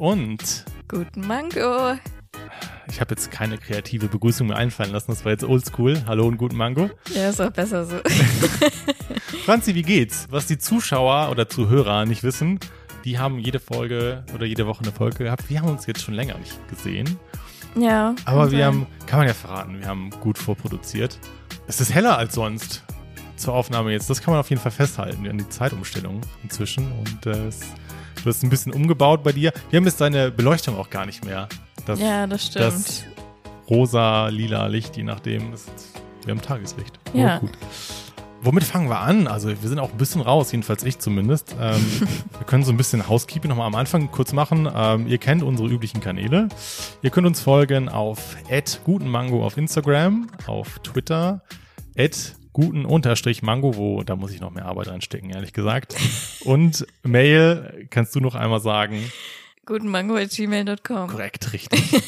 Und Guten Mango. ich habe jetzt keine kreative Begrüßung mehr einfallen lassen. Das war jetzt oldschool. Hallo und guten Mango. Ja, ist auch besser so. Franzi, wie geht's? Was die Zuschauer oder Zuhörer nicht wissen, die haben jede Folge oder jede Woche eine Folge gehabt. Wir haben uns jetzt schon länger nicht gesehen. ja. Aber wir sein. haben, kann man ja verraten, wir haben gut vorproduziert. Es ist heller als sonst zur Aufnahme jetzt. Das kann man auf jeden Fall festhalten an die Zeitumstellung inzwischen. Und äh, es, du hast ein bisschen umgebaut bei dir. Wir haben jetzt deine Beleuchtung auch gar nicht mehr. Das, Ja, das stimmt. das rosa, lila Licht, je nachdem. Das, wir haben Tageslicht. Ja. Oh, gut. Womit fangen wir an? Also wir sind auch ein bisschen raus, jedenfalls ich zumindest. Ähm, wir können so ein bisschen Housekeeping nochmal am Anfang kurz machen. Ähm, ihr kennt unsere üblichen Kanäle. Ihr könnt uns folgen auf gutenmango auf Instagram, auf Twitter, guten-mango, wo da muss ich noch mehr Arbeit reinstecken, ehrlich gesagt. Und Mail, kannst du noch einmal sagen? Gutenmango.gmail.com. Korrekt, richtig.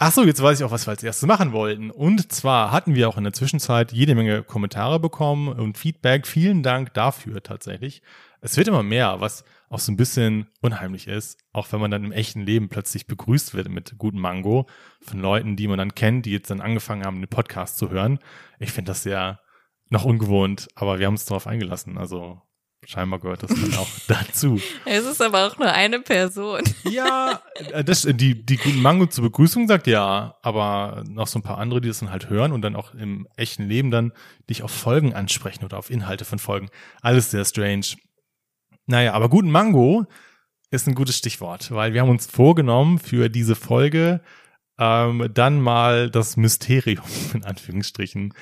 Ach so, jetzt weiß ich auch, was wir als erstes machen wollten. Und zwar hatten wir auch in der Zwischenzeit jede Menge Kommentare bekommen und Feedback. Vielen Dank dafür tatsächlich. Es wird immer mehr, was auch so ein bisschen unheimlich ist, auch wenn man dann im echten Leben plötzlich begrüßt wird mit gutem Mango von Leuten, die man dann kennt, die jetzt dann angefangen haben, den Podcast zu hören. Ich finde das sehr noch ungewohnt, aber wir haben uns darauf eingelassen. Also scheinbar gehört das dann auch dazu. Es ist aber auch nur eine Person. Ja, äh, das, die, die guten Mango zur Begrüßung sagt ja, aber noch so ein paar andere, die das dann halt hören und dann auch im echten Leben dann dich auf Folgen ansprechen oder auf Inhalte von Folgen. Alles sehr strange. Naja, aber guten Mango ist ein gutes Stichwort, weil wir haben uns vorgenommen für diese Folge ähm, dann mal das Mysterium in Anführungsstrichen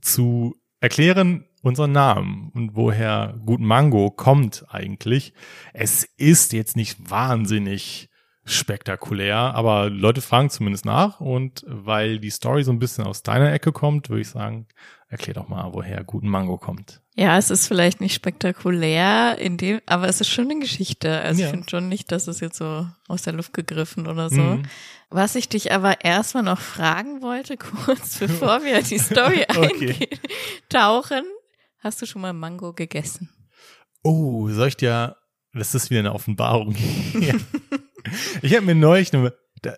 zu erklären, unseren Namen und woher Guten Mango kommt eigentlich. Es ist jetzt nicht wahnsinnig spektakulär, aber Leute fragen zumindest nach und weil die Story so ein bisschen aus deiner Ecke kommt, würde ich sagen, erklär doch mal, woher Guten Mango kommt. Ja, es ist vielleicht nicht spektakulär in dem, aber es ist schon eine Geschichte. Also Ja. ich finde schon nicht, dass es jetzt so aus der Luft gegriffen oder so. Mhm. Was ich dich aber erstmal noch fragen wollte, kurz bevor wir die Story Okay. eintauchen, hast du schon mal Mango gegessen? Oh, soll ich dir, das ist wieder eine Offenbarung. Ja. ich habe mir neulich eine, da,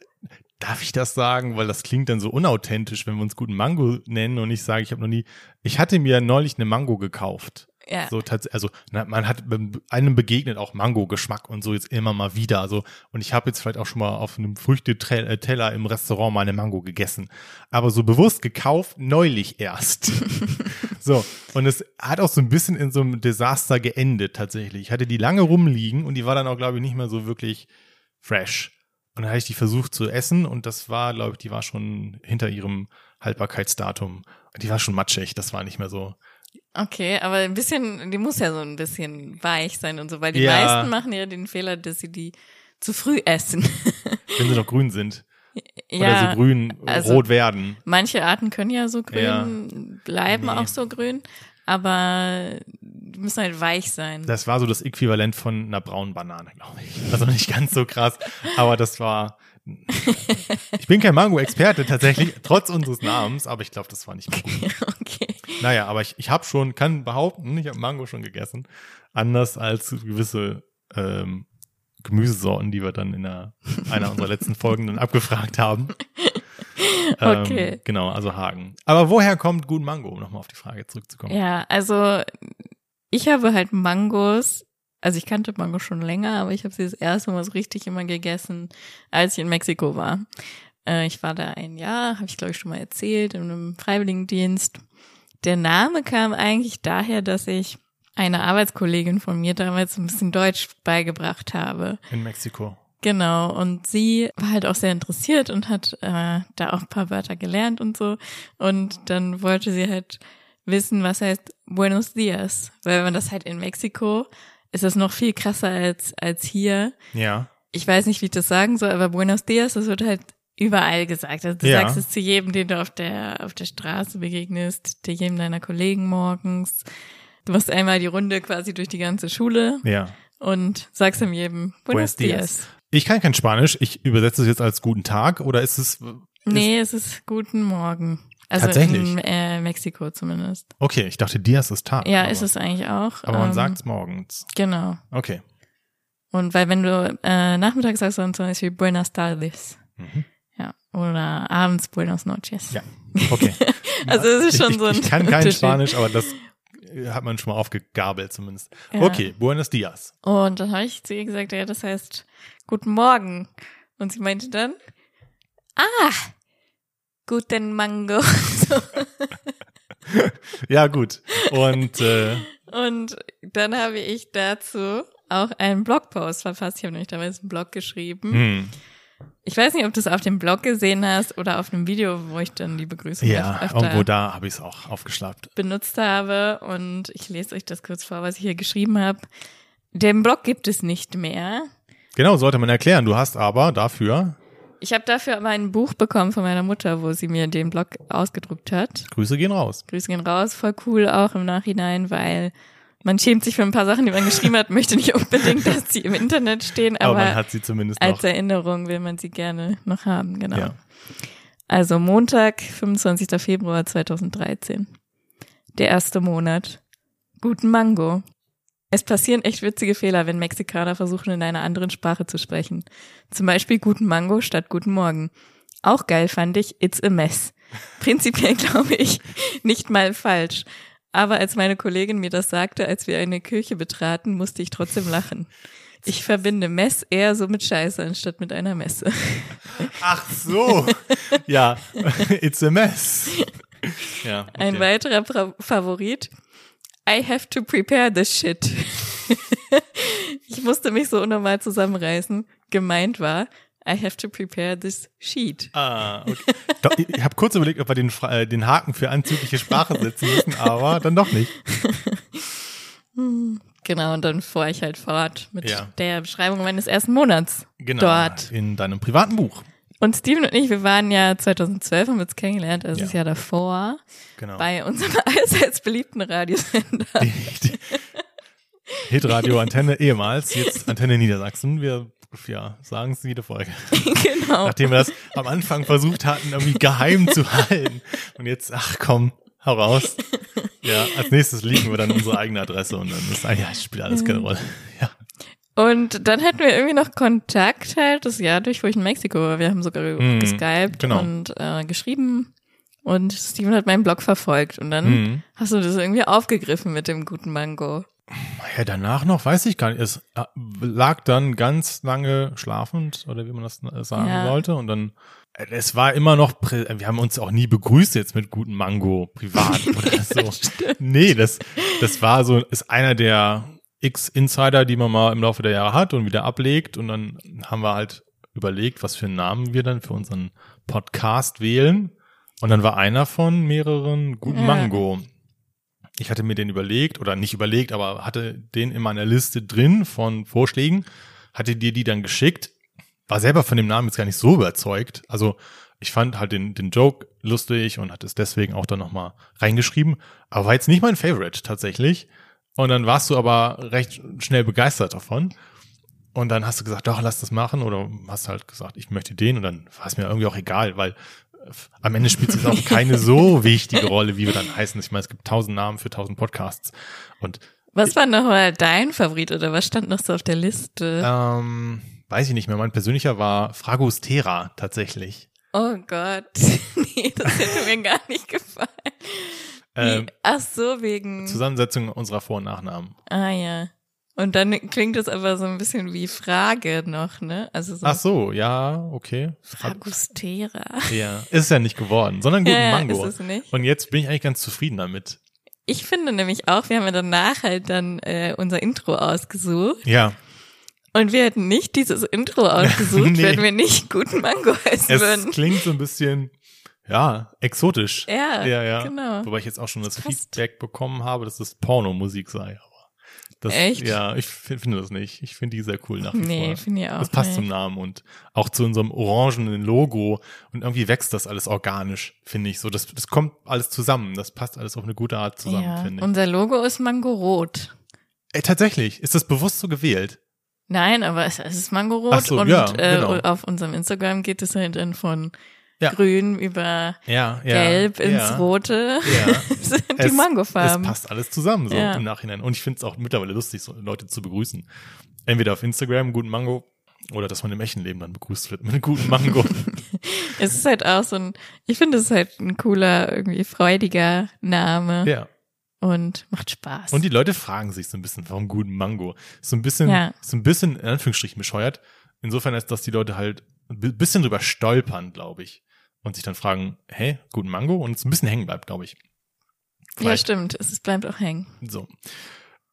darf ich das sagen, weil das klingt dann so unauthentisch, wenn wir uns guten Mango nennen und ich sage, ich habe noch nie, ich hatte mir neulich eine Mango gekauft. Ja. So also na, man hat einem begegnet auch Mango-Geschmack und so jetzt immer mal wieder. Also und ich habe jetzt vielleicht auch schon mal auf einem Früchteteller im Restaurant mal eine Mango gegessen, aber so bewusst gekauft neulich erst. so und es hat auch so ein bisschen in so einem Desaster geendet tatsächlich. Ich hatte die lange rumliegen und die war dann auch glaube ich nicht mehr so wirklich fresh. Und dann habe ich die versucht zu essen und das war, glaube ich, die war schon hinter ihrem Haltbarkeitsdatum. Die war schon matschig, das war nicht mehr so. Okay, aber ein bisschen, die muss ja so ein bisschen weich sein und so, weil die Ja. meisten machen ja den Fehler, dass sie die zu früh essen. wenn sie noch grün sind. ja, oder so grün, also- rot werden. manche Arten können ja so grün Ja. bleiben, Nee. auch so grün, aber die müssen halt weich sein. Das war so das Äquivalent von einer braunen Banane, glaube ich. Also nicht ganz so krass, aber das war. Ich bin kein Mango-Experte tatsächlich, trotz unseres Namens, aber ich glaube, das war nicht gut. okay. Naja, aber ich, ich habe schon, kann behaupten, ich habe Mango schon gegessen. Anders als gewisse ähm, Gemüsesorten, die wir dann in einer, einer unserer letzten Folgen dann abgefragt haben. Ähm, Okay. Genau, also Hagen. Aber woher kommt Gut Mango, um nochmal auf die Frage zurückzukommen? Ja, also ich habe halt Mangos, also ich kannte Mango schon länger, aber ich habe sie das erste Mal so richtig immer gegessen, als ich in Mexiko war. Äh, ich war da ein Jahr, habe ich glaube ich schon mal erzählt, in einem Freiwilligendienst. Der Name kam eigentlich daher, dass ich einer Arbeitskollegin von mir damals ein bisschen Deutsch beigebracht habe. In Mexiko. Genau, und sie war halt auch sehr interessiert und hat äh, da auch ein paar Wörter gelernt und so. Und dann wollte sie halt wissen, was heißt Buenos Dias. Weil wenn man das halt in Mexiko, ist das noch viel krasser als, als hier. Ja. Ich weiß nicht, wie ich das sagen soll, aber Buenos Dias, das wird halt überall gesagt. Also du Ja. sagst es zu jedem, den du auf der, auf der Straße begegnest, zu jedem deiner Kollegen morgens. Du machst einmal die Runde quasi durch die ganze Schule Ja. und sagst ihm jedem Buenos Buenos, Dias. Dias. Ich kann kein Spanisch. Ich übersetze es jetzt als guten Tag oder ist es. Nee, es ist guten Morgen. Also Tatsächlich? in äh, Mexiko zumindest. Okay, ich dachte, Dias ist Tag. Ja, aber, ist es eigentlich auch. Aber man ähm, sagt's morgens. Genau. Okay. Und weil wenn du äh, nachmittags sagst, dann zum Beispiel Buenas tardes. Mhm. Ja. Oder abends Buenas noches. Ja, okay. Also es ist schon ich, so ein Ich, ich kann kein. Spanisch, aber das hat man schon mal aufgegabelt zumindest. Ja. Okay, Buenos Dias. Und dann habe ich zu ihr gesagt, ja, das heißt Guten Morgen. Und sie meinte dann, ah, guten Mango. So. Ja, gut. Und äh, Und dann habe ich dazu auch einen Blogpost verfasst. Ich habe nämlich damals einen Blog geschrieben. hm, Ich weiß nicht, ob du es auf dem Blog gesehen hast oder auf einem Video, wo ich dann die Begrüßung ja, irgendwo da habe ich es auch aufgeschlappt. benutzt habe. Und ich lese euch das kurz vor, was ich hier geschrieben habe. Den Blog gibt es nicht mehr. Genau, sollte man erklären. Du hast aber dafür, Ich habe dafür aber ein Buch bekommen von meiner Mutter, wo sie mir den Blog ausgedruckt hat. Grüße gehen raus. Grüße gehen raus, voll cool auch im Nachhinein, weil man schämt sich für ein paar Sachen, die man geschrieben hat, möchte nicht unbedingt, dass sie im Internet stehen, Aber, aber, man hat sie zumindest als noch. Erinnerung will man sie gerne noch haben, genau. Ja. Also Montag, 25. Februar 2013. Der erste Monat. Guten Mango. Es passieren echt witzige Fehler, wenn Mexikaner versuchen, in einer anderen Sprache zu sprechen. Zum Beispiel Guten Mango statt Guten Morgen. Auch geil fand ich It's a Mess. Prinzipiell glaube ich nicht mal falsch. Aber als meine Kollegin mir das sagte, als wir eine Kirche betraten, musste ich trotzdem lachen. Ich verbinde Mess eher so mit Scheiße anstatt mit einer Messe. Ach so. ja, it's a mess. Ja, okay. Ein weiterer Pra Favorit. I have to prepare this shit. ich musste mich so unnormal zusammenreißen. Gemeint war, I have to prepare this sheet. Ah, okay. Doch, ich habe kurz überlegt, ob wir den, äh, den Haken für anzügliche Sprache setzen müssen, aber dann doch nicht. Genau, und dann fuhr ich halt fort mit Ja. der Beschreibung meines ersten Monats Genau. dort. In deinem privaten Buch. Und Steven und ich, wir waren ja 2012, haben wir uns kennengelernt, also Ja. das Jahr davor, Genau. bei unserem allseits beliebten Radiosender. Die, die Hitradio Antenne ehemals, jetzt Antenne Niedersachsen. Wir ja, sagen es jede Folge. genau. Nachdem wir das am Anfang versucht hatten, irgendwie geheim zu halten. Und jetzt, ach komm, hau raus. Ja, als nächstes liegen wir dann unsere eigene Adresse und dann ist, ah ja, spielt alles keine Rolle. Ja. Und dann hatten wir irgendwie noch Kontakt halt das Jahr durch, wo ich in Mexiko war. Wir haben sogar Mhm, geskypt genau. und äh, geschrieben. Und Steven hat meinen Blog verfolgt. Und dann Mhm. hast du das irgendwie aufgegriffen mit dem guten Mango. Ja, danach noch, weiß ich gar nicht. Es äh, lag dann ganz lange schlafend, oder wie man das äh, sagen Ja. sollte. Und dann, äh, es war immer noch, wir haben uns auch nie begrüßt jetzt mit guten Mango privat oder so. nee, das, das war so, ist einer der X-Insider, die man mal im Laufe der Jahre hat und wieder ablegt. Und dann haben wir halt überlegt, was für einen Namen wir dann für unseren Podcast wählen. Und dann war einer von mehreren guten Ja. Mango. Ich hatte mir den überlegt oder nicht überlegt, aber hatte den in meiner Liste drin von Vorschlägen, hatte dir die dann geschickt, war selber von dem Namen jetzt gar nicht so überzeugt. Also ich fand halt den, den Joke lustig und hatte es deswegen auch dann nochmal reingeschrieben, aber war jetzt nicht mein Favorite tatsächlich. Und dann warst du aber recht schnell begeistert davon. Und dann hast du gesagt, doch, lass das machen. Oder hast halt gesagt, ich möchte den. Und dann war es mir irgendwie auch egal, weil äh, am Ende spielt es auch keine so wichtige Rolle, wie wir dann heißen. Ich meine, es gibt tausend Namen für tausend Podcasts. Und Was war nochmal dein Favorit oder was stand noch so auf der Liste? ähm, weiß ich nicht mehr. Mein persönlicher war Fragostera tatsächlich. Oh Gott. nee, das hätte mir gar nicht gefallen. Ähm? Ach so, wegen. Zusammensetzung unserer Vor- und Nachnamen. Ah ja. Und dann klingt es aber so ein bisschen wie Frage noch, ne? Also so Ach so, ja, okay. Fragustera. Ja, ist ja nicht geworden, sondern guten Ja, Mango. ist es nicht. Und jetzt bin ich eigentlich ganz zufrieden damit. Ich finde nämlich auch, wir haben ja danach halt dann äh, unser Intro ausgesucht. Ja, Und wir hätten nicht dieses Intro ausgesucht, Nee. wenn wir nicht guten Mango heißen es würden. klingt so ein bisschen, ja, exotisch. Ja, ja, ja. genau. Wobei ich jetzt auch schon das Passt. Feedback bekommen habe, dass das Pornomusik sei. Aber das, Echt? Ja, ich fi- finde das nicht. Ich finde die sehr cool nach wie Nee, vor. finde ich auch. Das passt nicht. zum Namen und auch zu unserem orangenen Logo. Und irgendwie wächst das alles organisch, finde ich so. Das, das kommt alles zusammen. Das passt alles auf eine gute Art zusammen, ja. finde ich. Unser Logo ist Mango-Rot. Ey, tatsächlich, ist das bewusst so gewählt? Nein, aber es, es ist Mango-Rot so, und ja, äh, genau. auf unserem Instagram geht es halt dann von Ja. Grün über Ja, ja. Gelb ins. Rote Ja. sind die Es- Mangofarben. Es passt alles zusammen, so im Nachhinein. Und ich finde es auch mittlerweile lustig, so Leute zu begrüßen. Entweder auf Instagram, guten Mango, oder dass man im echten Leben dann begrüßt wird mit einem guten Mango. Es ist halt auch so ein, ich finde es ist halt ein cooler, irgendwie freudiger Name ja. und macht Spaß. Und die Leute fragen sich so ein bisschen, warum guten Mango? Ist so ein bisschen, Ja. so ein bisschen, in Anführungsstrichen, bescheuert. Insofern ist, dass die Leute halt ein bi- bisschen drüber stolpern, glaube ich. Und sich dann fragen, hey, guten Mango? Und es ein bisschen hängen bleibt, glaube ich. ja, Vielleicht. stimmt, es bleibt auch hängen. So.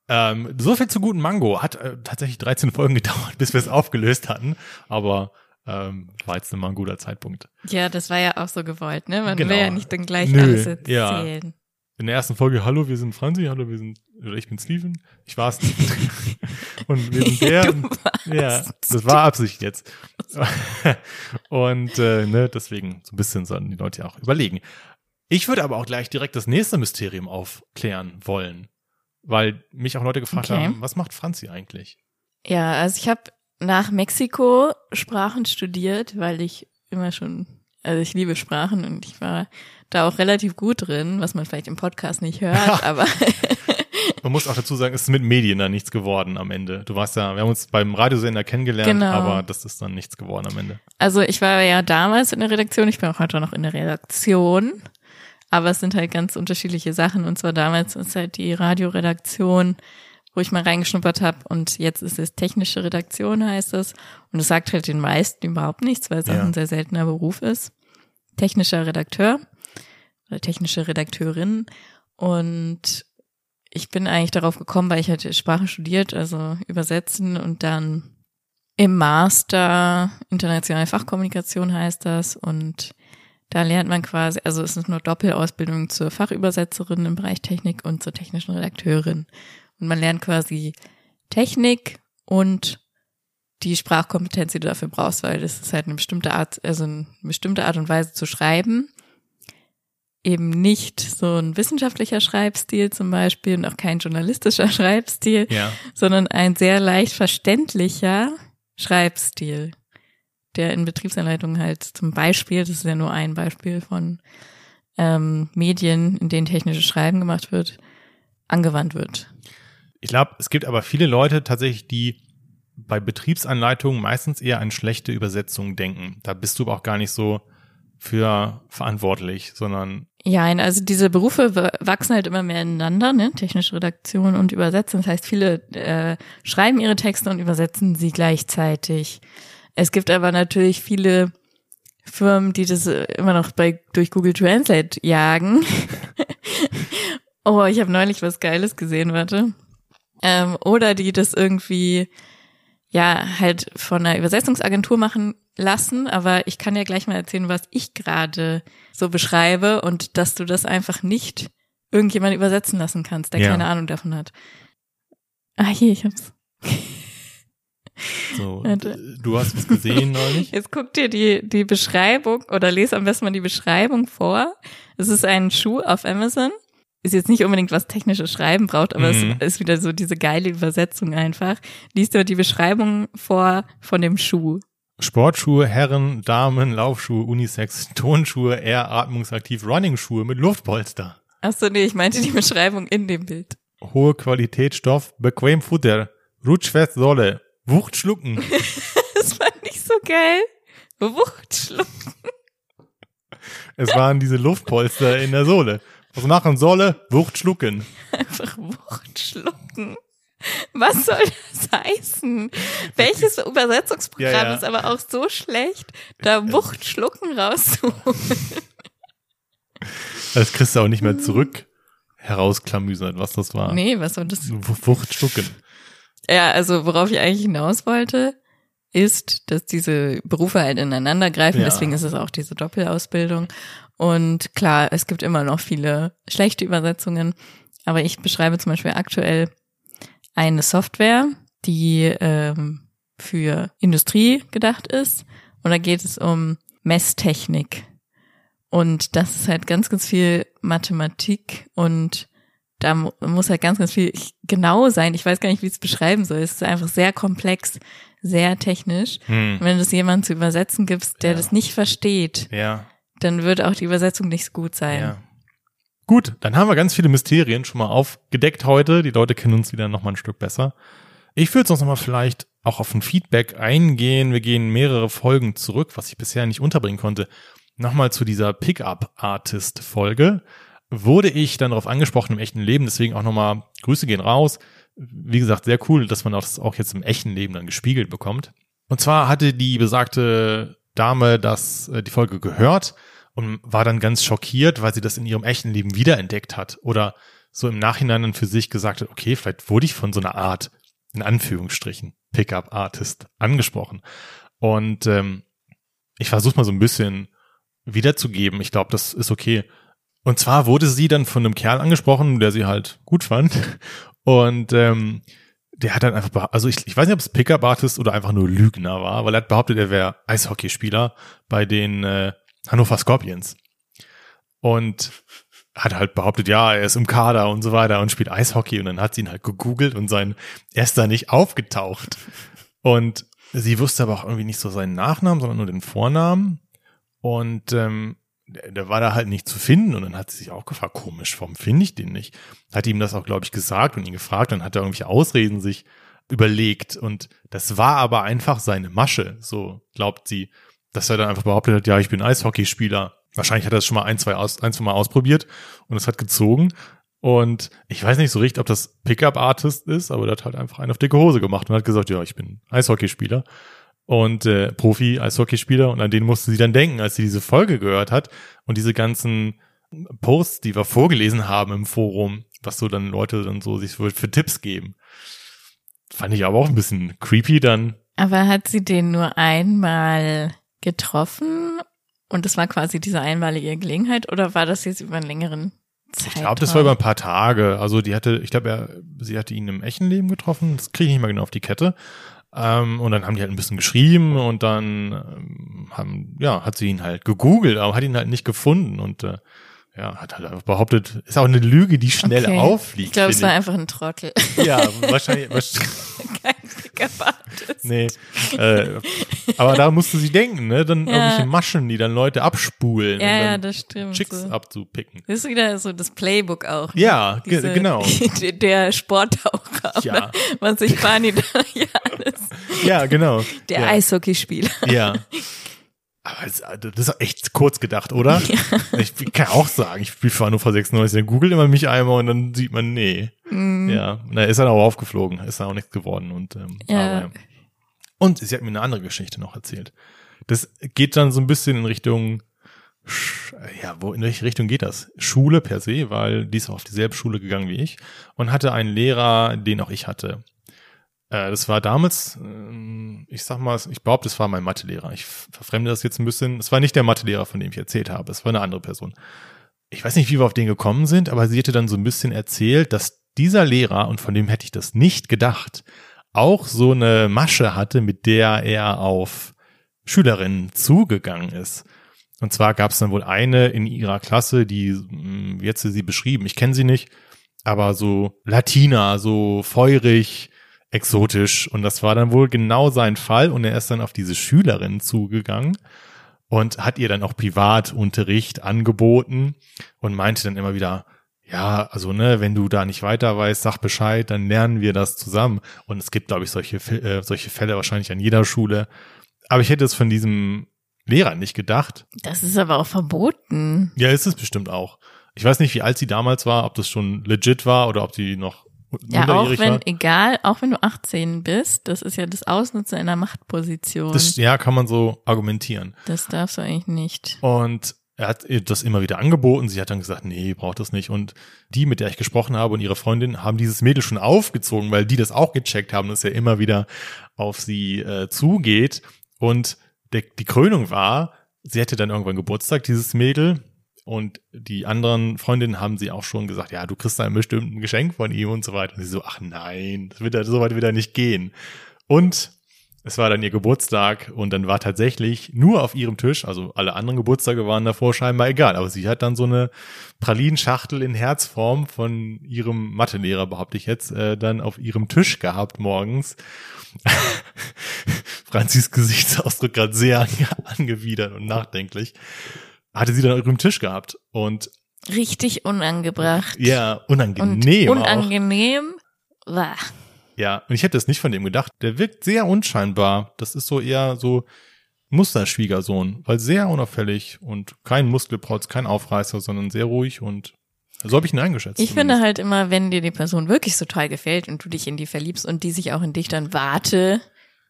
Ähm, so viel zu guten Mango. Hat äh, tatsächlich 13 Folgen gedauert, bis wir es aufgelöst hatten. Aber ähm, war jetzt immer ein guter Zeitpunkt. Ja, das war ja auch so gewollt, ne? Man Genau. will ja nicht dann gleich Nö, alles ja. In der ersten Folge, hallo, wir sind Franzi, hallo, wir sind, oder ich bin Steven. Ich war's. Und wir sind der. Ja, das war Absicht jetzt. Und äh, ne, deswegen so ein bisschen sollten die Leute ja auch überlegen. Ich würde aber auch gleich direkt das nächste Mysterium aufklären wollen, weil mich auch Leute gefragt Okay. haben, was macht Franzi eigentlich? Ja, also ich habe nach Mexiko Sprachen studiert, weil ich immer schon, also ich liebe Sprachen und ich war da auch relativ gut drin, was man vielleicht im Podcast nicht hört, aber Man muss auch dazu sagen, es ist mit Medien dann nichts geworden am Ende. Du warst ja, wir haben uns beim Radiosender kennengelernt, Genau. aber das ist dann nichts geworden am Ende. also ich war ja damals in der Redaktion, ich bin auch heute noch in der Redaktion, aber es sind halt ganz unterschiedliche Sachen und zwar damals ist halt die Radioredaktion, wo ich mal reingeschnuppert habe und jetzt ist es technische Redaktion heißt es und es sagt halt den meisten überhaupt nichts, weil es Ja. auch ein sehr seltener Beruf ist. Technischer Redakteur technische Redakteurin und ich bin eigentlich darauf gekommen, weil ich halt Sprache studiert, also übersetzen und dann im Master internationale Fachkommunikation heißt das und da lernt man quasi, also es ist nur Doppelausbildung zur Fachübersetzerin im Bereich Technik und zur technischen Redakteurin. Und man lernt quasi Technik und die Sprachkompetenz, die du dafür brauchst, weil das ist halt eine bestimmte Art, also eine bestimmte Art und Weise zu schreiben. Eben nicht so ein wissenschaftlicher Schreibstil zum Beispiel und auch kein journalistischer Schreibstil, Ja. sondern ein sehr leicht verständlicher Schreibstil, der in Betriebsanleitungen halt zum Beispiel, das ist ja nur ein Beispiel von ähm, Medien, in denen technisches Schreiben gemacht wird, angewandt wird. Ich glaube, es gibt aber viele Leute tatsächlich, die bei Betriebsanleitungen meistens eher an schlechte Übersetzungen denken. Da bist du aber auch gar nicht so für verantwortlich, sondern Ja, also diese Berufe wachsen halt immer mehr ineinander, ne? technische Redaktion und Übersetzen. Das heißt, viele äh, schreiben ihre Texte und übersetzen sie gleichzeitig. Es gibt aber natürlich viele Firmen, die das äh, immer noch bei durch Google Translate jagen. oh, ich habe neulich was Geiles gesehen, warte. Ähm, oder die das irgendwie ja halt von einer Übersetzungsagentur machen lassen, aber ich kann ja gleich mal erzählen, was ich gerade so beschreibe und dass du das einfach nicht irgendjemand übersetzen lassen kannst, der Ja. keine Ahnung davon hat. Ah, hier, ich hab's. so, Warte. du hast es gesehen neulich. Jetzt guck dir die, die Beschreibung oder lese am besten mal die Beschreibung vor. Es ist ein Schuh auf Amazon. Ist jetzt nicht unbedingt was technisches Schreiben braucht, aber Mhm. es ist wieder so diese geile Übersetzung einfach. Liest dir die Beschreibung vor von dem Schuh. Sportschuhe, Herren, Damen, Laufschuhe, Unisex, Tonschuhe, eher atmungsaktiv, Running-Schuhe mit Luftpolster. Ach so, nee, ich meinte die Beschreibung in dem Bild. Hohe Qualitätsstoff, bequem Futter, rutschfest Solle, Wucht schlucken. Das fand ich so geil. Wuchtschluck. es waren diese Luftpolster in der Sohle. Was machen Solle? Wucht schlucken. Einfach Wuchtschlucken. Was soll das heißen? Welches Übersetzungsprogramm Ja, ja. ist aber auch so schlecht, da Wuchtschlucken rauszuholen? Das kriegst du auch nicht mehr zurück herausklamüsert, was das war. Nee, was soll das? Wucht schlucken. Ja, also worauf ich eigentlich hinaus wollte, ist, dass diese Berufe halt ineinander greifen. Ja. Deswegen ist es auch diese Doppelausbildung. Und klar, es gibt immer noch viele schlechte Übersetzungen. Aber ich beschreibe zum Beispiel aktuell eine Software, die ähm, für Industrie gedacht ist. Und da geht es um Messtechnik. Und das ist halt ganz, ganz viel Mathematik und da mu- muss halt ganz, ganz viel genau sein. Ich weiß gar nicht, wie ich es beschreiben soll. Es ist einfach sehr komplex, sehr technisch. Hm. Und wenn du es jemandem zu übersetzen gibst, der Ja. das nicht versteht, Ja. dann wird auch die Übersetzung nicht so gut sein. Ja. Gut, dann haben wir ganz viele Mysterien schon mal aufgedeckt heute. Die Leute kennen uns wieder noch mal ein Stück besser. Ich würde sonst noch mal vielleicht auch auf ein Feedback eingehen. Wir gehen mehrere Folgen zurück, was ich bisher nicht unterbringen konnte. Nochmal zu dieser Pickup-Artist-Folge wurde ich dann darauf angesprochen im echten Leben, deswegen auch nochmal Grüße gehen raus. Wie gesagt, sehr cool, dass man das auch jetzt im echten Leben dann gespiegelt bekommt. Und zwar hatte die besagte Dame das, äh, die Folge gehört und war dann ganz schockiert, weil sie das in ihrem echten Leben wiederentdeckt hat oder so im Nachhinein dann für sich gesagt hat, okay, vielleicht wurde ich von so einer Art, in Anführungsstrichen, Pickup-Artist angesprochen. Und ähm, ich versuche mal so ein bisschen wiederzugeben. Ich glaube, das ist okay. Und zwar wurde sie dann von einem Kerl angesprochen, der sie halt gut fand. Und ähm, der hat dann einfach, also ich, ich weiß nicht, ob es Pickup-Artist oder einfach nur Lügner war, weil er hat behauptet, er wäre Eishockeyspieler bei den äh, Hannover Scorpions. Und hat halt behauptet, ja, er ist im Kader und so weiter und spielt Eishockey. Und dann hat sie ihn halt gegoogelt und sein, er ist da nicht aufgetaucht. Und sie wusste aber auch irgendwie nicht so seinen Nachnamen, sondern nur den Vornamen. Und ähm, der, der war da halt nicht zu finden und dann hat sie sich auch gefragt, komisch, warum finde ich den nicht? Hat ihm das auch, glaube ich, gesagt und ihn gefragt, dann hat er irgendwelche Ausreden sich überlegt und das war aber einfach seine Masche, so glaubt sie, dass er dann einfach behauptet hat, ja, ich bin Eishockeyspieler. Wahrscheinlich hat er das schon mal ein, zwei, aus, ein, zwei Mal ausprobiert und es hat gezogen. Und ich weiß nicht so richtig, ob das Pickup-Artist ist, aber der hat halt einfach einen auf dicke Hose gemacht und hat gesagt, ja, ich bin Eishockeyspieler und äh, Profi-Eishockeyspieler und an den musste sie dann denken, als sie diese Folge gehört hat und diese ganzen Posts, die wir vorgelesen haben im Forum, was so dann Leute dann so sich für, für Tipps geben. Fand ich aber auch ein bisschen creepy dann. Aber hat sie den nur einmal getroffen und das war quasi diese einmalige Gelegenheit oder war das jetzt über einen längeren Zeitraum? Ich glaube, das war über ein paar Tage. Also die hatte, ich glaube, er, sie hatte ihn im echten Leben getroffen. Das kriege ich nicht mal genau auf die Kette. Ähm, und dann haben die halt ein bisschen geschrieben und dann ähm, haben, ja, hat sie ihn halt gegoogelt, aber hat ihn halt nicht gefunden und äh, ja, hat halt einfach behauptet, ist auch eine Lüge, die schnell Okay. auffliegt. Ich glaube, es war einfach ein Trottel. Ja, wahrscheinlich. wahrscheinlich Kein nee. Äh, aber da musste sie denken, ne? Dann Ja. irgendwelche Maschen, die dann Leute abspulen Ja, ja, das stimmt. Chicks so. abzupicken. Das ist wieder so das Playbook auch. ne? Ja, ge Diese- genau. Der Sporttaucher. Ja. Was sich Barney da, ja, das, Ja, genau. der ja. Eishockeyspieler. Ja. Aber das, das ist echt kurz gedacht, oder? Ich kann auch sagen, ich spiele für Hannover 96, dann googelt immer mich einmal und dann sieht man, nee. Mhm. Ja, na, ist dann auch aufgeflogen, ist dann auch nichts geworden und ähm, Ja. aber, ja. Und sie hat mir eine andere Geschichte noch erzählt. Das geht dann so ein bisschen in Richtung, ja, wo, in welche Richtung geht das? Schule per se, weil die ist auch auf dieselbe Schule gegangen wie ich und hatte einen Lehrer, den auch ich hatte. Äh, das war damals, ähm, ich sag mal, ich behaupte, es war mein Mathelehrer. Ich verfremde das jetzt ein bisschen. Es war nicht der Mathelehrer, von dem ich erzählt habe. Es war eine andere Person. Ich weiß nicht, wie wir auf den gekommen sind, aber sie hatte dann so ein bisschen erzählt, dass dieser Lehrer, und von dem hätte ich das nicht gedacht, auch so eine Masche hatte, mit der er auf Schülerinnen zugegangen ist. Und zwar gab es dann wohl eine in ihrer Klasse, die, mh, wie hat sie sie beschrieben? Ich kenne sie nicht, aber so Latina, so feurig, exotisch. Und das war dann wohl genau sein Fall. Und er ist dann auf diese Schülerin zugegangen und hat ihr dann auch Privatunterricht angeboten und meinte dann immer wieder, ja, also ne, wenn du da nicht weiter weißt, sag Bescheid, dann lernen wir das zusammen. Und es gibt, glaube ich, solche, äh, solche Fälle wahrscheinlich an jeder Schule. Aber ich hätte es von diesem Lehrer nicht gedacht. Das ist aber auch verboten. Ja, ist es bestimmt auch. Ich weiß nicht, wie alt sie damals war, ob das schon legit war oder ob sie noch Ja, auch wenn, war. egal, auch wenn du 18 bist, das ist ja das Ausnutzen einer Machtposition. Das, Das, ja, kann man so argumentieren. darfst du eigentlich nicht. Und er hat ihr das immer wieder angeboten. Sie hat dann gesagt, nee, braucht das nicht. Und die, mit der ich gesprochen habe und ihre Freundin, haben dieses Mädel schon aufgezogen, weil die das auch gecheckt haben, dass er immer wieder auf sie äh, zugeht. Und der, die Krönung war, sie hatte dann irgendwann Geburtstag, dieses Mädel. Und die anderen Freundinnen haben sie auch schon gesagt, ja, du kriegst dann bestimmt ein Geschenk von ihm und so weiter. Und sie so, ach nein, das wird so weit wieder nicht gehen. Und es war dann ihr Geburtstag und dann war tatsächlich nur auf ihrem Tisch, also alle anderen Geburtstage waren davor scheinbar egal, aber sie hat dann so eine Pralinschachtel in Herzform von ihrem Mathelehrer, behaupte ich jetzt, äh, dann auf ihrem Tisch gehabt morgens. Franzis Gesichtsausdruck gerade sehr ange angewidert und nachdenklich. hatte sie dann auf ihrem Tisch gehabt. Und Richtig unangebracht. ja, Und unangenehm auch. unangenehm. Ja, und ich hätte es nicht von dem gedacht. Der wirkt sehr unscheinbar. Das ist so eher so Musterschwiegersohn, weil sehr unauffällig und kein Muskelprotz, kein Aufreißer, sondern sehr ruhig und so habe ich ihn eingeschätzt. Ich finde zumindest. halt immer, wenn dir die Person wirklich so toll gefällt und du dich in die verliebst und die sich auch in dich, dann warte,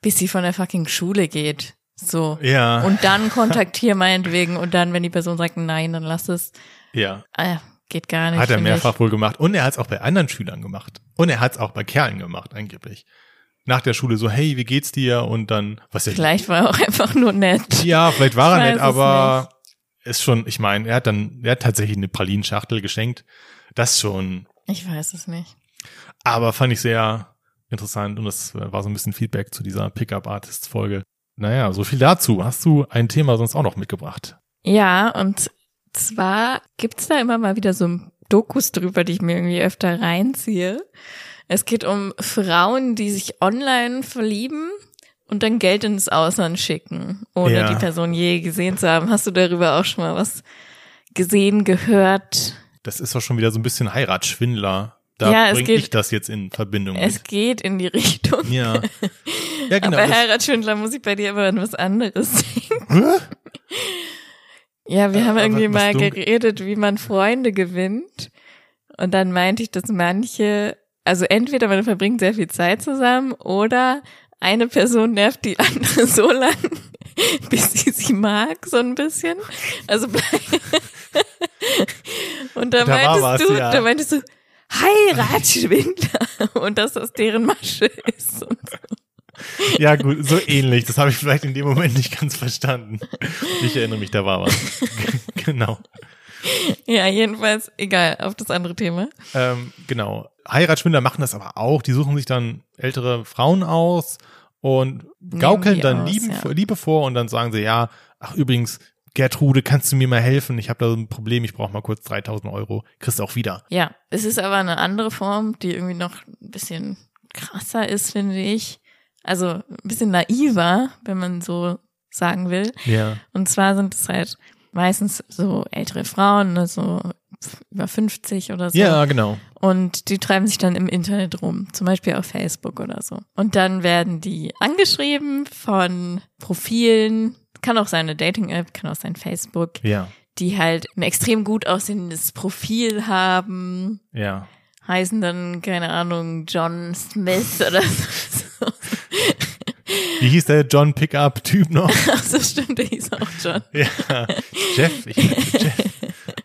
bis sie von der fucking Schule geht. So. Ja, Und dann kontaktier meinetwegen und dann, wenn die Person sagt nein, dann lass es. ja. Ah, geht gar nicht. Hat er mehrfach wohl gemacht. Und er hat es auch bei anderen Schülern gemacht. Und er hat es auch bei Kerlen gemacht, angeblich. Nach der Schule so, hey, wie geht's dir? Und dann, was Ich. Vielleicht war er auch einfach nur nett. ja, vielleicht war Ich er nett, aber ist schon, ich meine, er hat dann, er hat tatsächlich eine Pralinschachtel geschenkt. Das schon, Ich weiß es nicht. aber fand ich sehr interessant und das war so ein bisschen Feedback zu dieser Pickup-Artists-Folge. Naja, so viel dazu. Hast du ein Thema sonst auch noch mitgebracht? Ja, und zwar gibt's da immer mal wieder so Dokus drüber, die ich mir irgendwie öfter reinziehe. Es geht um Frauen, die sich online verlieben und dann Geld ins Ausland schicken, ohne Ja. die Person je gesehen zu haben. Hast du darüber auch schon mal was gesehen, gehört? Das ist doch schon wieder so ein bisschen Heiratsschwindler. Da Ja, bringe ich das jetzt in Verbindung Es mit. geht in die Richtung. Ja. Ja, genau. Aber Heiratsschwindler muss ich bei dir aber an was anderes denken. Ja, wir Äh, haben irgendwie mal du- geredet, wie man Freunde gewinnt. Und dann meinte ich, dass manche, also entweder man verbringt sehr viel Zeit zusammen oder eine Person nervt die andere so lang, bis sie sie mag, so ein bisschen. Also und da, Da meintest was, du, ja. da meintest du, Heiratsschwindler und dass das deren Masche ist. Und so. Ja, gut, so ähnlich. Das habe ich vielleicht in dem Moment nicht ganz verstanden. Ich erinnere mich, da war was. genau. Ja, jedenfalls, egal, auf das andere Thema. Ähm, genau. Heiratsschwindler machen das aber auch. Die suchen sich dann ältere Frauen aus und gaukeln dann aus, Lieben, ja. Liebe vor und dann sagen sie, ja, ach übrigens, Gertrude, kannst du mir mal helfen? Ich habe da so ein Problem, ich brauche mal kurz 3000 Euro. Kriegst du auch wieder. Ja, es ist aber eine andere Form, die irgendwie noch ein bisschen krasser ist, finde ich. Also ein bisschen naiver, wenn man so sagen will. Ja. Und zwar sind es halt meistens so ältere Frauen, ne, so über 50 oder so. Ja, genau. Und die treiben sich dann im Internet rum, zum Beispiel auf Facebook oder so. Und dann werden die angeschrieben von Profilen, kann auch sein eine Dating-App, kann auch sein Facebook, Ja. die halt ein extrem gut aussehendes Profil haben, Ja. Heißen dann, keine Ahnung, John Smith oder so. Wie hieß der John Pickup-Typ noch? Ach so, stimmt, der hieß auch John. ja. Jeff. Ich Jeff.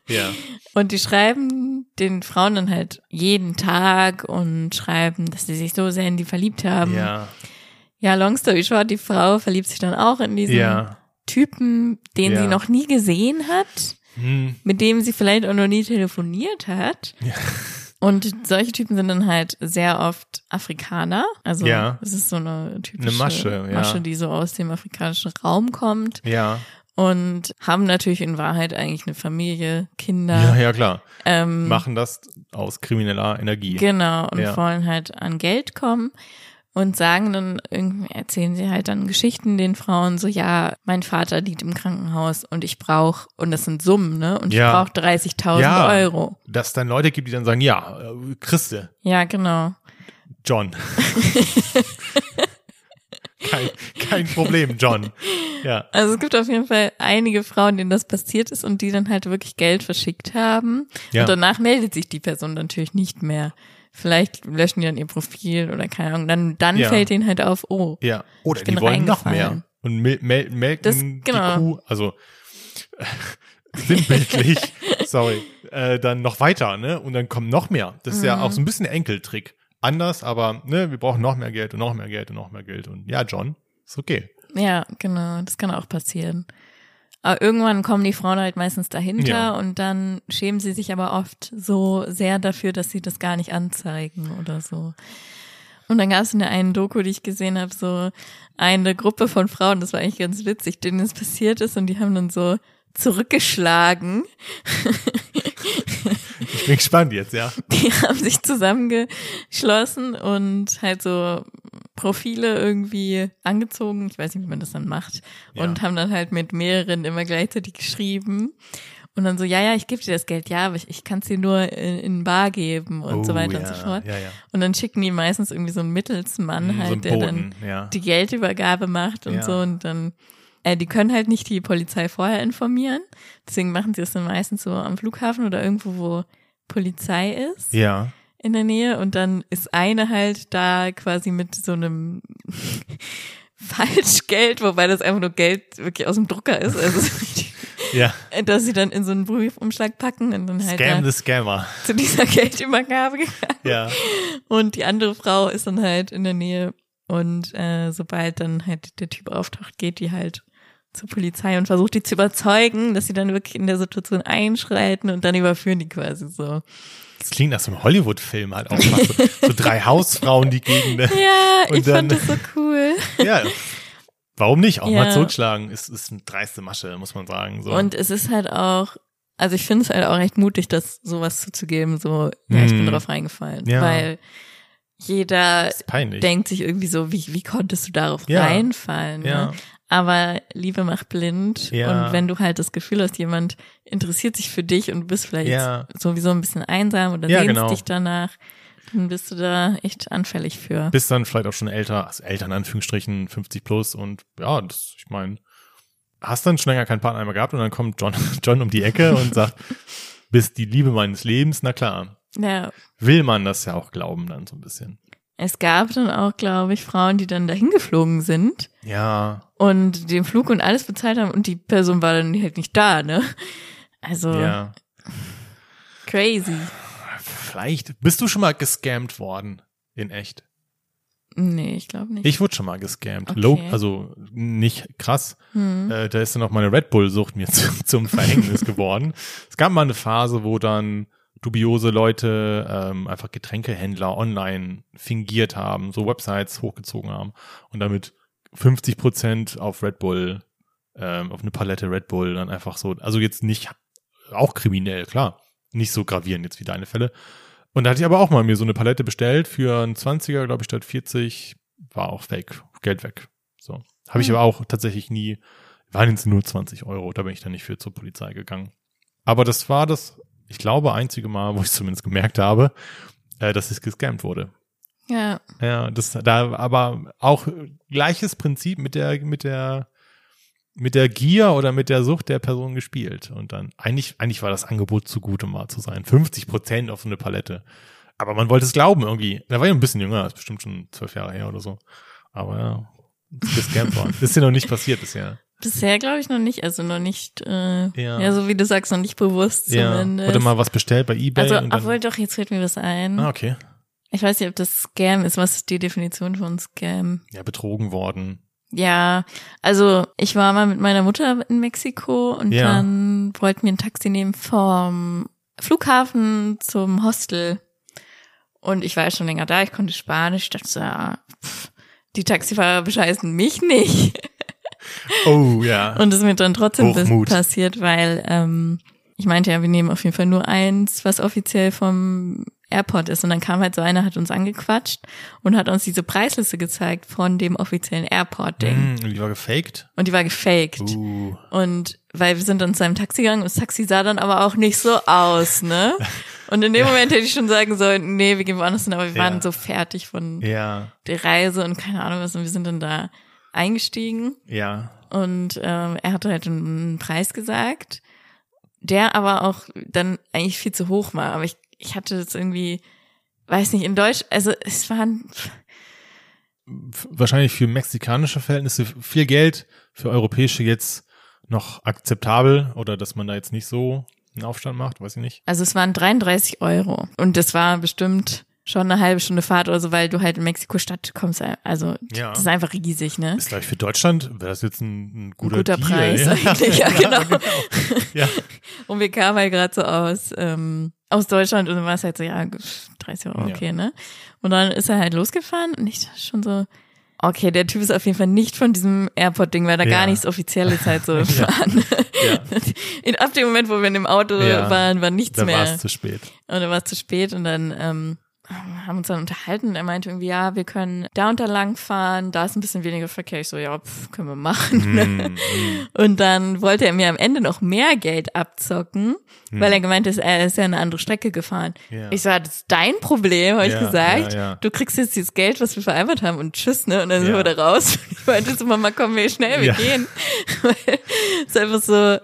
Ja. Und die schreiben den Frauen dann halt jeden Tag und schreiben, dass sie sich so sehr in die verliebt haben. Ja. Ja, long story short, die Frau verliebt sich dann auch in diesen Ja. Typen, den Ja. sie noch nie gesehen hat, Hm. mit dem sie vielleicht auch noch nie telefoniert hat. Ja. Und solche Typen sind dann halt sehr oft Afrikaner. Also Ja. es ist so eine typische Eine Masche, ja. Masche, die so aus dem afrikanischen Raum kommt Ja. und haben natürlich in Wahrheit eigentlich eine Familie, Kinder. Ja, ja, klar. ähm, Machen das aus krimineller Energie. Genau, und Ja. wollen halt an Geld kommen und sagen dann, irgendwie erzählen sie halt dann Geschichten den Frauen, so ja, mein Vater liegt im Krankenhaus und ich brauche, und das sind Summen, ne? Und Ja. ich brauche 30.000 Ja. Euro. Dass es dann Leute gibt, die dann sagen, ja, äh, Christe, Ja, genau. John. kein, kein Problem, John. Ja. Also es gibt auf jeden Fall einige Frauen, denen das passiert ist und die dann halt wirklich Geld verschickt haben. Ja. Und danach meldet sich die Person natürlich nicht mehr. Vielleicht löschen die dann ihr Profil oder keine Ahnung. Dann, dann Ja. fällt ihnen halt auf, oh, Ja. Oder Ich bin die wollen noch mehr. Und mel mel melken Das- die genau. Kuh, also sinnbildlich, sorry, äh, dann noch weiter, ne? Und dann kommt noch mehr. Das ist ja Mhm. auch so ein bisschen Enkeltrick. Anders, aber ne, wir brauchen noch mehr Geld und noch mehr Geld und noch mehr Geld. Und ja, John, ist okay. Ja, genau, das kann auch passieren. Aber irgendwann kommen die Frauen halt meistens dahinter Ja. und dann schämen sie sich aber oft so sehr dafür, dass sie das gar nicht anzeigen oder so. Und dann gab es in der einen Doku, die ich gesehen habe, so eine Gruppe von Frauen, das war eigentlich ganz witzig, denen es passiert ist und die haben dann so zurückgeschlagen. Ich bin gespannt jetzt, ja. Die haben sich zusammengeschlossen und halt so Profile irgendwie angezogen. Ich weiß nicht, wie man das dann macht. Ja. Und haben dann halt mit mehreren immer gleichzeitig geschrieben. Und dann so, ja, ja, ich gebe dir das Geld, ja, aber ich, ich kann es dir nur in, in Bar geben und so Oh, weiter ja, und so fort. Ja, ja. Und dann schicken die meistens irgendwie so einen Mittelsmann Mm, so halt, ein der dann die Geldübergabe macht und so und dann äh, die können halt nicht die Polizei vorher informieren. Deswegen machen sie das dann meistens so am Flughafen oder irgendwo, wo Polizei ist Ja. In der Nähe und dann ist eine halt da quasi mit so einem Falschgeld, wobei das einfach nur Geld wirklich aus dem Drucker ist, also Ja. dass sie dann in so einen Briefumschlag packen und dann halt Scam da the Scammer. zu dieser Geldübergabe gegangen. Ja. Und die andere Frau ist dann halt in der Nähe und äh, sobald dann halt der Typ auftaucht, geht die halt zur Polizei und versucht die zu überzeugen, dass sie dann wirklich in der Situation einschreiten und dann überführen die quasi so. Das klingt nach so einem Hollywood-Film halt auch. So, so drei Hausfrauen, die gegen. Ja, ich dann- fand das so cool. Ja. Warum nicht? Auch Ja. mal zurückschlagen. Ist, ist eine dreiste Masche, muss man sagen. So. Und es ist halt auch, also ich finde es halt auch echt mutig, das sowas zuzugeben, so, ja, ich bin Hm. drauf reingefallen. Ja. Weil jeder denkt sich irgendwie so, wie, wie konntest du darauf Ja. reinfallen? ja. Ne? Aber Liebe macht blind. Ja. Und wenn du halt das Gefühl hast, jemand interessiert sich für dich und du bist vielleicht Ja. sowieso ein bisschen einsam oder Ja, sehnst genau. dich danach, dann bist du da echt anfällig für. Bist dann vielleicht auch schon älter, also älter in Anführungsstrichen, 50 plus und ja, das, ich meine, hast dann schon länger keinen Partner mehr gehabt und dann kommt John, John um die Ecke und sagt, bist die Liebe meines Lebens, na klar. Ja. Will man das ja auch glauben dann so ein bisschen. Es gab dann auch, glaube ich, Frauen, die dann dahin geflogen sind Ja, und den Flug und alles bezahlt haben und die Person war dann halt nicht da, ne? Also ja. crazy. Vielleicht. Bist du schon mal gescammt worden? In echt? Nee, ich glaube nicht. Ich wurde schon mal gescammt. Okay. Low, also nicht krass. hm. Äh, da ist dann auch meine Red Bull-Sucht mir zu, zum Verhängnis geworden. Es gab mal eine Phase, wo dann dubiose Leute ähm, einfach Getränkehändler online fingiert haben, so Websites hochgezogen haben und damit 50 Prozent auf Red Bull, ähm, auf eine Palette Red Bull dann einfach so, also jetzt nicht, auch kriminell, klar, nicht so gravierend jetzt wie deine Fälle. Und da hatte ich aber auch mal mir so eine Palette bestellt für einen 20er, glaube ich, statt 40, war auch fake, Geld weg. So. Habe ich Hm. aber auch tatsächlich nie, waren jetzt nur 20 Euro, da bin ich dann nicht für zur Polizei gegangen. Aber das war das, ich glaube, einzige Mal, wo ich zumindest gemerkt habe, äh, dass ich gescammt wurde. Ja. Ja, das da aber auch gleiches Prinzip mit der mit der mit der Gier oder mit der Sucht der Person gespielt und dann eigentlich eigentlich war das Angebot zu gut, um wahr zu sein. 50 Prozent auf so eine Palette. Aber man wollte es glauben irgendwie. Da war ja ein bisschen jünger, ist bestimmt schon zwölf Jahre her oder so. Aber ja, ist gescammt worden. Ist ja noch nicht passiert bisher. Bisher glaube ich noch nicht, also noch nicht, äh, Ja. ja. so wie du sagst, noch nicht bewusst Ja. zumindest. Oder mal was bestellt bei eBay. also, und obwohl doch, jetzt fällt mir was ein. ah, okay. Ich weiß nicht, ob das Scam ist. Was ist die Definition von Scam? Ja, betrogen worden. Ja, also ich war mal mit meiner Mutter in Mexiko und Ja. dann wollten wir ein Taxi nehmen vom Flughafen zum Hostel. Und ich war ja schon länger da, ich konnte Spanisch, ich dachte so, ja, pff, die Taxifahrer bescheißen mich nicht. Oh, ja. Und es ist mir dann trotzdem Hochmut. passiert, weil ähm, ich meinte ja, wir nehmen auf jeden Fall nur eins, was offiziell vom Airport ist. Und dann kam halt so einer, hat uns angequatscht und hat uns diese Preisliste gezeigt von dem offiziellen Airport-Ding. Hm, und die war gefaked. Und die war gefaked. Uh. Und weil wir sind dann zu einem Taxi gegangen und das Taxi sah dann aber auch nicht so aus, ne? Und in dem Moment hätte ich schon sagen sollen, nee, wir gehen woanders hin, aber wir Ja. waren so fertig von Ja, der Reise und keine Ahnung was und wir sind dann da eingestiegen ja. und ähm, er hatte halt einen Preis gesagt, der aber auch dann eigentlich viel zu hoch war. Aber ich, ich hatte das irgendwie, weiß nicht, in Deutsch, also es waren, Wahrscheinlich für mexikanische Verhältnisse viel Geld, für europäische jetzt noch akzeptabel oder dass man da jetzt nicht so einen Aufstand macht, weiß ich nicht. also es waren 33 Euro und das war bestimmt schon eine halbe Stunde Fahrt oder so, weil du halt in Mexiko-Stadt kommst. Also Ja. das ist einfach riesig, ne? Ist gleich für Deutschland, wäre das jetzt ein, ein guter, guter Deal, Preis ja. eigentlich, ja, genau. Ja, Und wir kamen halt gerade so aus, ähm, aus Deutschland und dann war es halt so, ja, 30 Euro, Ja. okay, ne? Und dann ist er halt losgefahren und ich dachte schon so, okay, der Typ ist auf jeden Fall nicht von diesem Airport-Ding, weil da Ja. gar nichts Offizielles halt so Ja. fahren. ja. Ab dem Moment, wo wir in dem Auto Ja. waren, war nichts da war mehr. es zu spät. Und dann war es zu spät und dann ähm, haben uns dann unterhalten. Er meinte irgendwie, ja, wir können da und da lang fahren, da ist ein bisschen weniger Verkehr. Ich so, ja, pff, können wir machen. Mm, Und dann wollte er mir am Ende noch mehr Geld abzocken, weil er gemeint ist, er ist ja eine andere Strecke gefahren. Ja. Ich so, das ist dein Problem, habe ich Ja, gesagt. ja. Du kriegst jetzt dieses Geld, was wir vereinbart haben und tschüss, ne? Und dann sind wir da raus. Ich meinte so, Mama, komm, wir schnell, wir gehen. Weil es ist einfach so,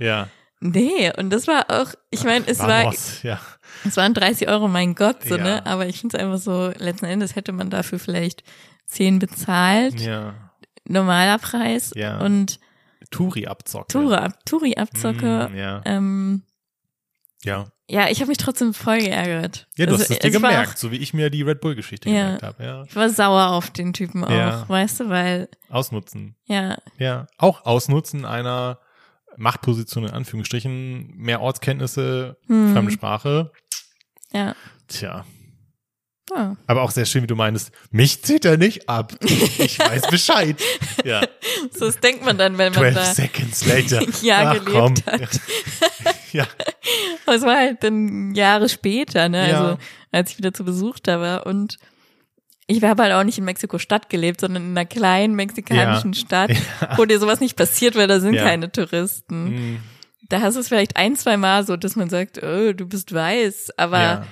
nee. Und das war auch, ich meine, es war, Vamos, ja. Es waren 30 Euro, mein Gott, so, Ja. ne? Aber ich finde es einfach so, letzten Endes hätte man dafür vielleicht 10 bezahlt, Ja. normaler Preis. Ja. Und Touri abzocken. Touri, ab, Touri abzocke. Mm, ja. Ähm, ja. ja, ich habe mich trotzdem voll geärgert. Ja, du Also, hast es dir gemerkt, so wie ich mir die Red Bull-Geschichte Ja. gemerkt habe. Ja. Auch, ich war sauer auf den Typen auch, Ja. weißt du, weil, Ausnutzen. ja, Ja. Auch Ausnutzen einer Machtposition in Anführungsstrichen, mehr Ortskenntnisse, Hm. fremde Sprache. Ja. Tja. ja. Aber auch sehr schön, wie du meinst, mich zieht er nicht ab. Ich weiß Bescheid. Ja. So das denkt man dann, wenn man 12 da seconds later. Ja, Ach, gelebt komm. hat. Ja. Aber es war halt dann Jahre später, ne? Ja. Also als ich wieder zu Besuch da war und ich habe halt auch nicht in Mexiko-Stadt gelebt, sondern in einer kleinen mexikanischen Ja. Stadt, wo dir sowas nicht passiert, weil da sind Ja. keine Touristen. Hm, Da hast du es vielleicht ein, zwei Mal so, dass man sagt, oh, du bist weiß, aber ja.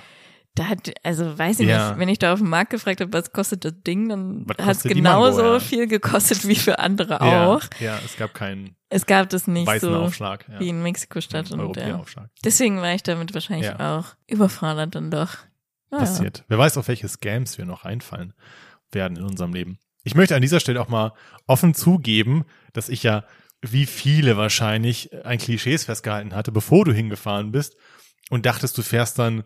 da hat, also weiß ich Ja. nicht, wenn ich da auf dem Markt gefragt habe, was kostet das Ding, dann hat es die Mango, genauso ja. viel gekostet wie für andere auch. ja, es gab keinen Es gab das nicht weißen so Aufschlag. Wie in Mexiko-Stadt und ja. Europäeraufschlag. deswegen war ich damit wahrscheinlich auch überfordert dann doch. Ah, passiert. Wer weiß, auf welche Scams wir noch einfallen werden in unserem Leben. Ich möchte an dieser Stelle auch mal offen zugeben, dass ich ja wie viele wahrscheinlich ein Klischees festgehalten hatte, bevor du hingefahren bist und dachtest, du fährst dann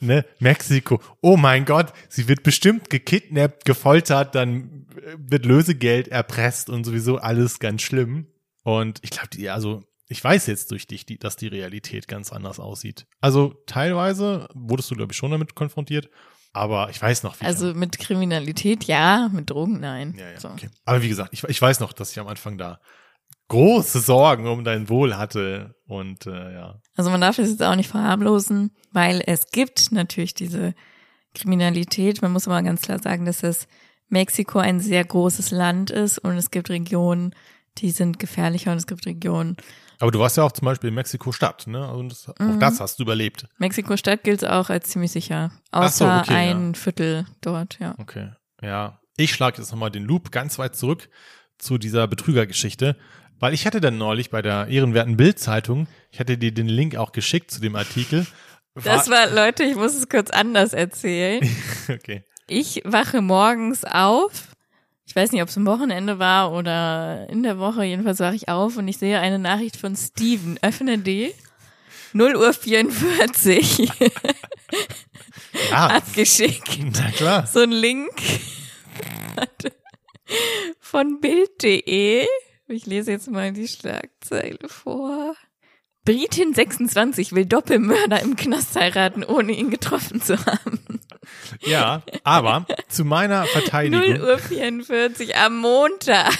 ne, Mexiko. Oh mein Gott, sie wird bestimmt gekidnappt, gefoltert, dann wird Lösegeld erpresst und sowieso alles ganz schlimm. Und ich glaube, die, also ich weiß jetzt durch dich, die, dass die Realität ganz anders aussieht. Also teilweise wurdest du, glaube ich, schon damit konfrontiert, aber ich weiß noch, wie Also mit Kriminalität ja, mit Drogen nein. ja, ja, so. okay. Aber wie gesagt, ich, ich weiß noch, dass ich am Anfang da große Sorgen um dein Wohl hatte und äh, ja. Also man darf es jetzt auch nicht verharmlosen, weil es gibt natürlich diese Kriminalität. Man muss aber ganz klar sagen, dass es Mexiko ein sehr großes Land ist und es gibt Regionen, die sind gefährlicher und es gibt Regionen. Aber du warst ja auch zum Beispiel in Mexiko-Stadt, ne? Und das, auch Mhm. das hast du überlebt. Mexiko-Stadt gilt auch als ziemlich sicher. Ach so, Außer okay, ein Viertel dort, ja. Okay. Ja. Ich schlage jetzt nochmal den Loop ganz weit zurück zu dieser Betrügergeschichte, weil ich hatte dann neulich bei der ehrenwerten Bild-Zeitung, ich hatte dir den Link auch geschickt zu dem Artikel. Das war, Leute, ich muss es kurz anders erzählen. okay. Ich wache morgens auf. Ich weiß nicht, ob es am Wochenende war oder in der Woche. Jedenfalls wache ich auf und ich sehe eine Nachricht von Steven. Öffne die. 0 Uhr 44 Ja, abgeschickt. na klar. So ein Link von Bild.de. Ich lese jetzt mal die Schlagzeile vor. Britin 26 will Doppelmörder im Knast heiraten, ohne ihn getroffen zu haben. Ja, aber zu meiner 0 Verteidigung. Uhr 44 am Montag.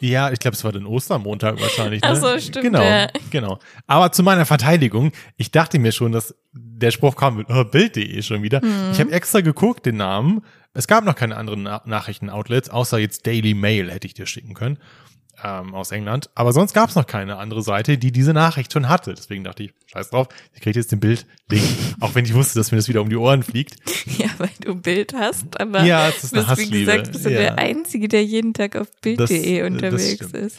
Ja, ich glaube, es war den Ostermontag wahrscheinlich. Ne? Ach so, stimmt, Genau, ja. genau. Aber zu meiner Verteidigung, ich dachte mir schon, dass der Spruch kam mit oh, Bild.de schon wieder. Mhm. Ich habe extra geguckt, den Namen. Es gab noch keine anderen Na Nachrichten-Outlets, außer jetzt Daily Mail hätte ich dir schicken können ähm, aus England. Aber sonst gab es noch keine andere Seite, die diese Nachricht schon hatte. Deswegen dachte ich, scheiß drauf, ich kriege jetzt den Bild-Link, auch wenn ich wusste, dass mir das wieder um die Ohren fliegt. Ja, weil du ein Bild hast, aber Ja, es ist eine bist, wie gesagt, bist du Ja. der Einzige, der jeden Tag auf Bild.de das unterwegs ist.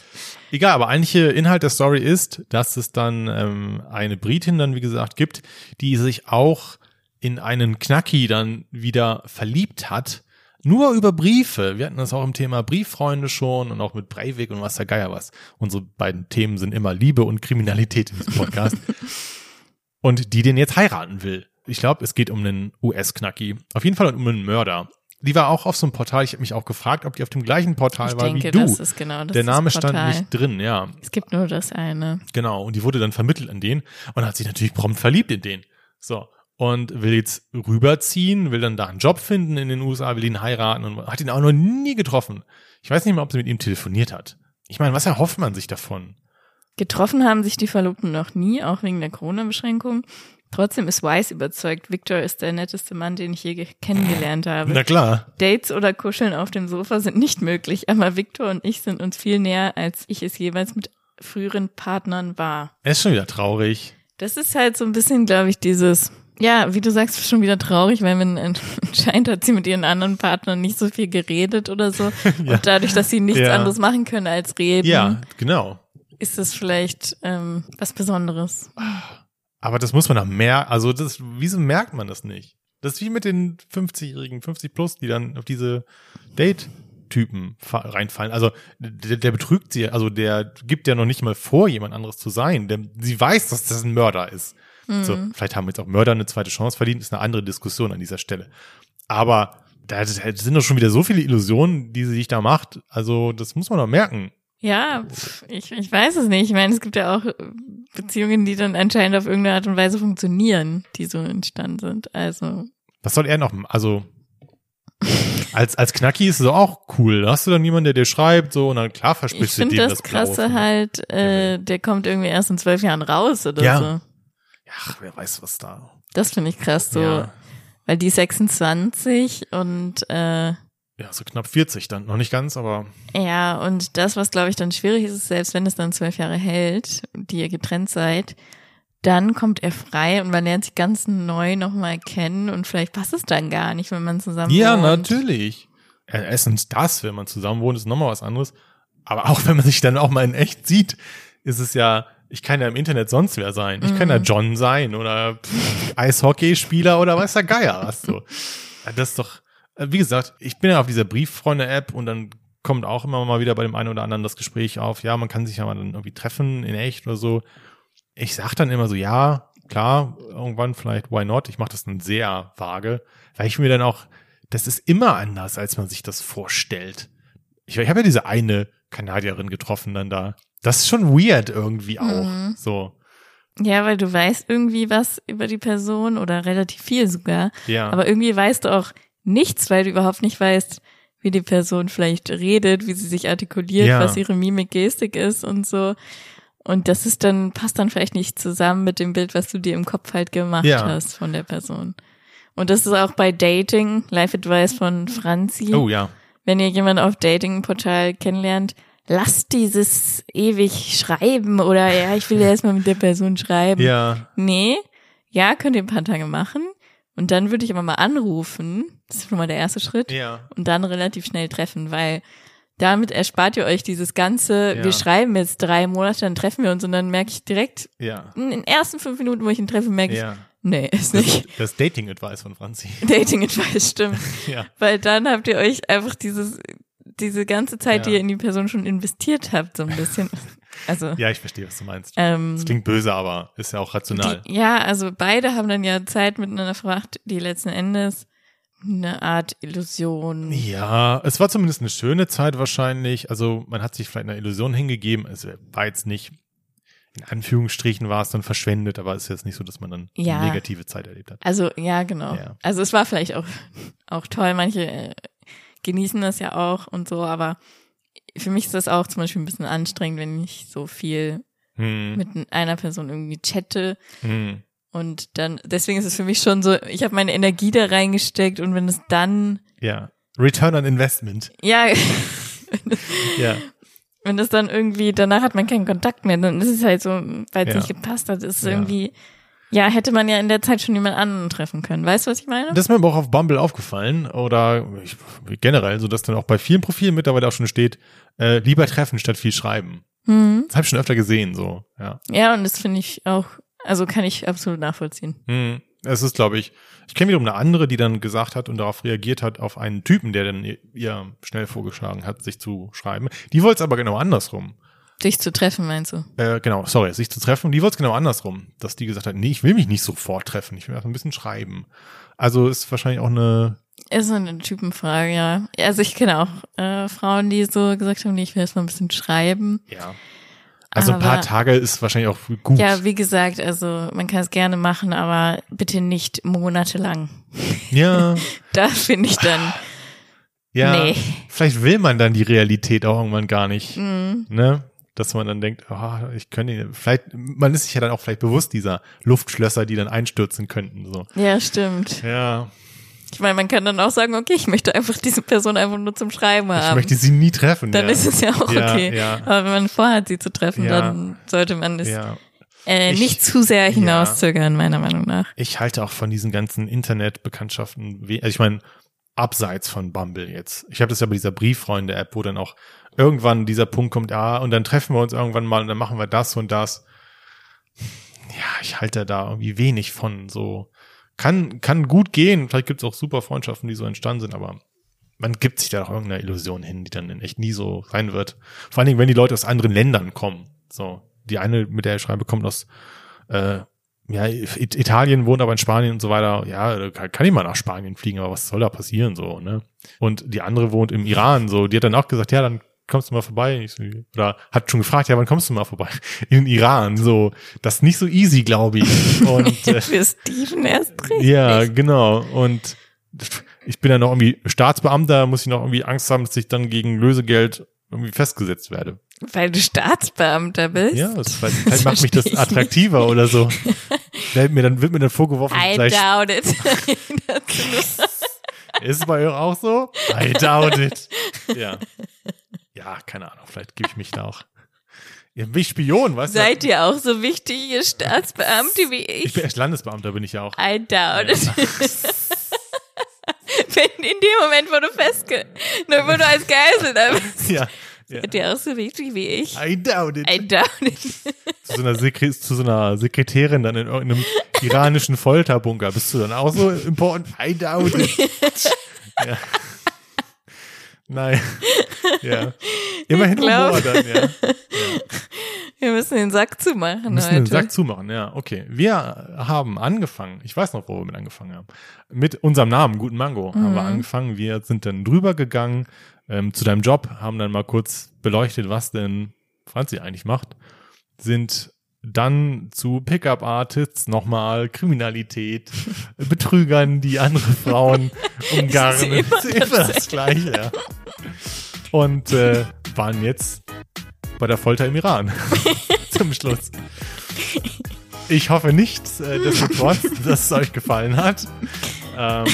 Egal, aber eigentliche Inhalt der Story ist, dass es dann ähm, eine Britin dann, wie gesagt, gibt, die sich auch in einen Knacki dann wieder verliebt hat. Nur über Briefe. Wir hatten das auch im Thema Brieffreunde schon und auch mit Breivik und was der Geier was. Unsere beiden Themen sind immer Liebe und Kriminalität in diesem Podcast. und die den jetzt heiraten will. Ich glaube, es geht um einen US-Knacki. Auf jeden Fall um einen Mörder. Die war auch auf so einem Portal. Ich habe mich auch gefragt, ob die auf dem gleichen Portal Ich war denke, wie du. das ist genau das der Name ist stand nicht drin, ja. Es gibt nur das eine. Genau, und die wurde dann vermittelt an den und hat sich natürlich prompt verliebt in den. So. Und will jetzt rüberziehen, will dann da einen Job finden in den USA, will ihn heiraten und hat ihn auch noch nie getroffen. Ich weiß nicht mal, ob sie mit ihm telefoniert hat. Ich meine, was erhofft man sich davon? Getroffen haben sich die Verlobten noch nie, auch wegen der Corona-Beschränkung. Trotzdem ist Wise überzeugt, Victor ist der netteste Mann, den ich je ge- kennengelernt habe. Na klar. Dates oder Kuscheln auf dem Sofa sind nicht möglich, aber Victor und ich sind uns viel näher, als ich es jeweils mit früheren Partnern war. Er ist schon wieder traurig. Das ist halt so ein bisschen, glaube ich, dieses, ja, wie du sagst, schon wieder traurig, weil man anscheinend hat sie mit ihren anderen Partnern nicht so viel geredet oder so. Ja. Und dadurch, dass sie nichts Ja. anderes machen können als reden, Ja, genau. ist das vielleicht ähm, was Besonderes. Aber das muss man doch mehr, also das, wieso merkt man das nicht? Das ist wie mit den 50-Jährigen, 50 plus, die dann auf diese Date-Typen fa- reinfallen. Also der, der betrügt sie, also der gibt ja noch nicht mal vor, jemand anderes zu sein. Der, sie weiß, dass das ein Mörder ist. So, vielleicht haben jetzt auch Mörder eine zweite Chance verdient, ist eine andere Diskussion an dieser Stelle. Aber da, sind doch schon wieder so viele Illusionen, die sie sich da macht. Also das muss man doch merken. Ja, ich, ich weiß es nicht. Ich meine, es gibt ja auch Beziehungen, die dann anscheinend auf irgendeine Art und Weise funktionieren, die so entstanden sind. Also, Was soll er noch? Also als als Knacki ist es auch cool. Da hast du dann jemanden, der dir schreibt, so und dann klar ich versprichst du finde dem das das Blaue Krasse von- halt, äh, der kommt irgendwie erst in zwölf Jahren raus oder Ja. so. Ach, wer weiß was da. Das finde ich krass, so, Ja. weil die ist 26 und äh, Ja, so knapp 40 dann. Noch nicht ganz, aber ja, und das, was glaube ich dann schwierig ist, ist, selbst wenn es dann zwölf Jahre hält, die ihr getrennt seid, dann kommt er frei und man lernt sich ganz neu nochmal kennen und vielleicht passt es dann gar nicht, wenn man zusammen ja, wohnt. natürlich. Erstens das, wenn man zusammen wohnt, ist nochmal was anderes. Aber auch wenn man sich dann auch mal in echt sieht, ist es ja, ich kann ja im Internet sonst wer sein. Ich kann ja John sein oder Eishockeyspieler oder weiß der Geier was so. Ja, das ist doch, äh, wie gesagt, ich bin ja auf dieser Brieffreunde-App und dann kommt auch immer mal wieder bei dem einen oder anderen das Gespräch auf, ja, man kann sich ja mal dann irgendwie treffen in echt oder so. Ich sag dann immer so, ja, klar, irgendwann vielleicht, why not? Ich mache das dann sehr vage, weil ich mir dann auch, das ist immer anders, als man sich das vorstellt. Ich, ich habe ja diese eine Kanadierin getroffen dann da. Das ist schon weird irgendwie auch. Mhm. So, Ja, weil du weißt irgendwie was über die Person oder relativ viel sogar. ja. Aber irgendwie weißt du auch nichts, weil du überhaupt nicht weißt, wie die Person vielleicht redet, wie sie sich artikuliert, Ja. was ihre Mimik, Gestik ist und so. Und das ist dann, passt dann vielleicht nicht zusammen mit dem Bild, was du dir im Kopf halt gemacht Ja. hast von der Person. Und das ist auch bei Dating, Life Advice von Franzi. oh ja. Wenn ihr jemanden auf Dating-Portal kennenlernt, lasst dieses ewig schreiben oder ja, ich will erstmal mit der Person schreiben. Ja. Nee, ja, könnt ihr ein paar Tage machen. Und dann würde ich aber mal anrufen. Das ist schon mal der erste Schritt. Ja. Und dann relativ schnell treffen, weil damit erspart ihr euch dieses ganze, Ja. wir schreiben jetzt drei Monate, dann treffen wir uns und dann merke ich direkt, Ja. in den ersten fünf Minuten, wo ich ihn treffe, merke ich, Ja. nee, ist Das, nicht. das Dating-Advice von Franzi. Dating Advice stimmt. Ja. Weil dann habt ihr euch einfach dieses, diese ganze Zeit, die Ja. ihr in die Person schon investiert habt, so ein bisschen. Also, Ja, ich verstehe, was du meinst. ähm, Das klingt böse, aber ist ja auch rational. Die, ja, also beide haben dann ja Zeit miteinander verbracht, die letzten Endes eine Art Illusion. Ja, es war zumindest eine schöne Zeit wahrscheinlich. Also man hat sich vielleicht einer Illusion hingegeben. Es war jetzt nicht, in Anführungsstrichen war es dann verschwendet, aber es ist jetzt nicht so, dass man dann Ja. eine negative Zeit erlebt hat. Also ja, genau. Ja. Also es war vielleicht auch auch toll. Manche äh, genießen das ja auch und so, aber für mich ist das auch zum Beispiel ein bisschen anstrengend, wenn ich so viel Hm, mit einer Person irgendwie chatte hm, und dann deswegen ist es für mich schon so, ich habe meine Energie da reingesteckt und wenn es dann ja. Return on Investment. ja Ja. wenn das dann irgendwie, danach hat man keinen Kontakt mehr, dann ist es halt so, weil es Ja. nicht gepasst hat, ist es Ja. irgendwie, ja, hätte man ja in der Zeit schon jemand anderen treffen können. Weißt du, was ich meine? Das ist mir aber auch auf Bumble aufgefallen oder ich, generell, so dass dann auch bei vielen Profilen mittlerweile auch schon steht, äh, lieber treffen statt viel schreiben. Mhm. Das habe ich schon öfter gesehen, so, ja. Ja, und das finde ich auch, also kann ich absolut nachvollziehen. Hm. Es ist, glaube ich, ich kenne wiederum eine andere, die dann gesagt hat und darauf reagiert hat, auf einen Typen, der dann ihr, ihr schnell vorgeschlagen hat, sich zu schreiben. Die wollte es aber genau andersrum. Dich zu treffen, meinst du? Äh, genau, sorry, sich zu treffen. Die wollte es genau andersrum. Dass die gesagt hat, nee, ich will mich nicht sofort treffen, ich will einfach ein bisschen schreiben. Also ist wahrscheinlich auch eine, Ist so eine Typenfrage, ja. Also ich kenne auch äh, Frauen, die so gesagt haben, nee, ich will erst mal ein bisschen schreiben. ja. Also ein paar Aber- Tage ist wahrscheinlich auch gut. Ja, wie gesagt, also man kann es gerne machen, aber bitte nicht monatelang. ja, Da finde ich dann, ja. Nee. Vielleicht will man dann die Realität auch irgendwann gar nicht. mh, Ne? Dass man dann denkt, oh, ich könnte, vielleicht, man ist sich ja dann auch vielleicht bewusst dieser Luftschlösser, die dann einstürzen könnten, so. Ja, stimmt. Ja, Ich meine, man kann dann auch sagen, okay, ich möchte einfach diese Person einfach nur zum Schreiben ich haben. möchte sie nie treffen. dann ja. ist es ja auch Ja, okay. ja. Aber wenn man vorhat, sie zu treffen, Ja. dann sollte man es Ja. äh, Ich- nicht zu sehr hinauszögern, meiner Meinung nach. Ich halte auch von diesen ganzen Internetbekanntschaften, also ich meine, abseits von Bumble jetzt. Ich habe das ja bei dieser Brieffreunde-App, wo dann auch irgendwann dieser Punkt kommt, ah, und dann treffen wir uns irgendwann mal und dann machen wir das und das. Ja, ich halte da irgendwie wenig von. So kann kann gut gehen. Vielleicht gibt es auch super Freundschaften, die so entstanden sind, aber man gibt sich da auch irgendeiner Illusion hin, die dann in echt nie so sein wird. Vor allen Dingen, wenn die Leute aus anderen Ländern kommen. So die eine, mit der ich schreibe, kommt aus äh, ja, It- Italien wohnt aber in Spanien und so weiter. Ja, kann ich mal nach Spanien fliegen, aber was soll da passieren so, ne? Und die andere wohnt im Iran, so, die hat dann auch gesagt, ja, dann kommst du mal vorbei. So, oder hat schon gefragt, ja, wann kommst du mal vorbei? In Iran, so. Das ist nicht so easy, glaube ich. Und äh, Für Steven erst recht. ja, genau. Und ich bin dann noch irgendwie Staatsbeamter, muss ich noch irgendwie Angst haben, dass ich dann gegen Lösegeld irgendwie festgesetzt werde. Weil du Staatsbeamter bist. Ja, das, vielleicht, vielleicht macht mich das attraktiver oder so. Wird mir dann, wird mir dann vorgeworfen, I vielleicht doubt it. Ist es bei euch auch so? I doubt it. Ja. Ja, keine Ahnung. Vielleicht gebe ich mich da auch. Ja, bin ich Spion, weißt Seid ihr auch so wichtige Staatsbeamte wie Ich ich? bin echt Landesbeamter, bin ich ja auch. I doubt it. Wenn in dem Moment, wo du festge... Nur wo du als Geisel da bist. Ja. ja. Seid ihr auch so wichtig wie ich? I doubt it. I doubt it. zu, so einer Sekre zu so einer Sekretärin dann in irgendeinem iranischen Folterbunker. Bist du dann auch so important? I doubt it. ja. Nein. Ja. Immerhin Humor dann, ja. Wir müssen den Sack zumachen Wir müssen heute. den Sack zumachen, ja. Okay. Wir haben angefangen, ich weiß noch, wo wir mit angefangen haben. Mit unserem Namen, Guten Mango, haben Mhm. wir angefangen. Wir sind dann drüber gegangen ähm, zu deinem Job, haben dann mal kurz beleuchtet, was denn Franzi eigentlich macht. Sind dann zu Pickup-Artists nochmal Kriminalität, Betrügern, die andere Frauen umgarnen. Das ist immer das Gleiche, ja. Und äh, waren jetzt bei der Folter im Iran zum Schluss. Ich hoffe nicht, äh, dass, dass es euch gefallen hat. Ähm,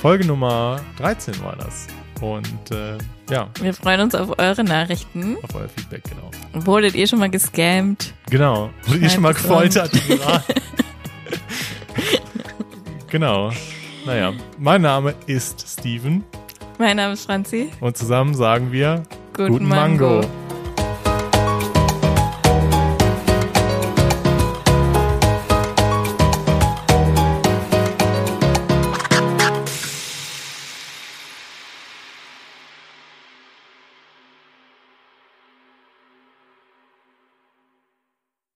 Folge Nummer 13 war das. Und äh, ja, Wir freuen uns auf eure Nachrichten. auf euer Feedback, genau. Wurdet ihr schon mal gescammt? Genau. Wurdet ihr schon mal gefoltert im Iran? genau. Naja, mein Name ist Steven Mein Name ist Franzi. und zusammen sagen wir Guten, Guten Mango. Mango.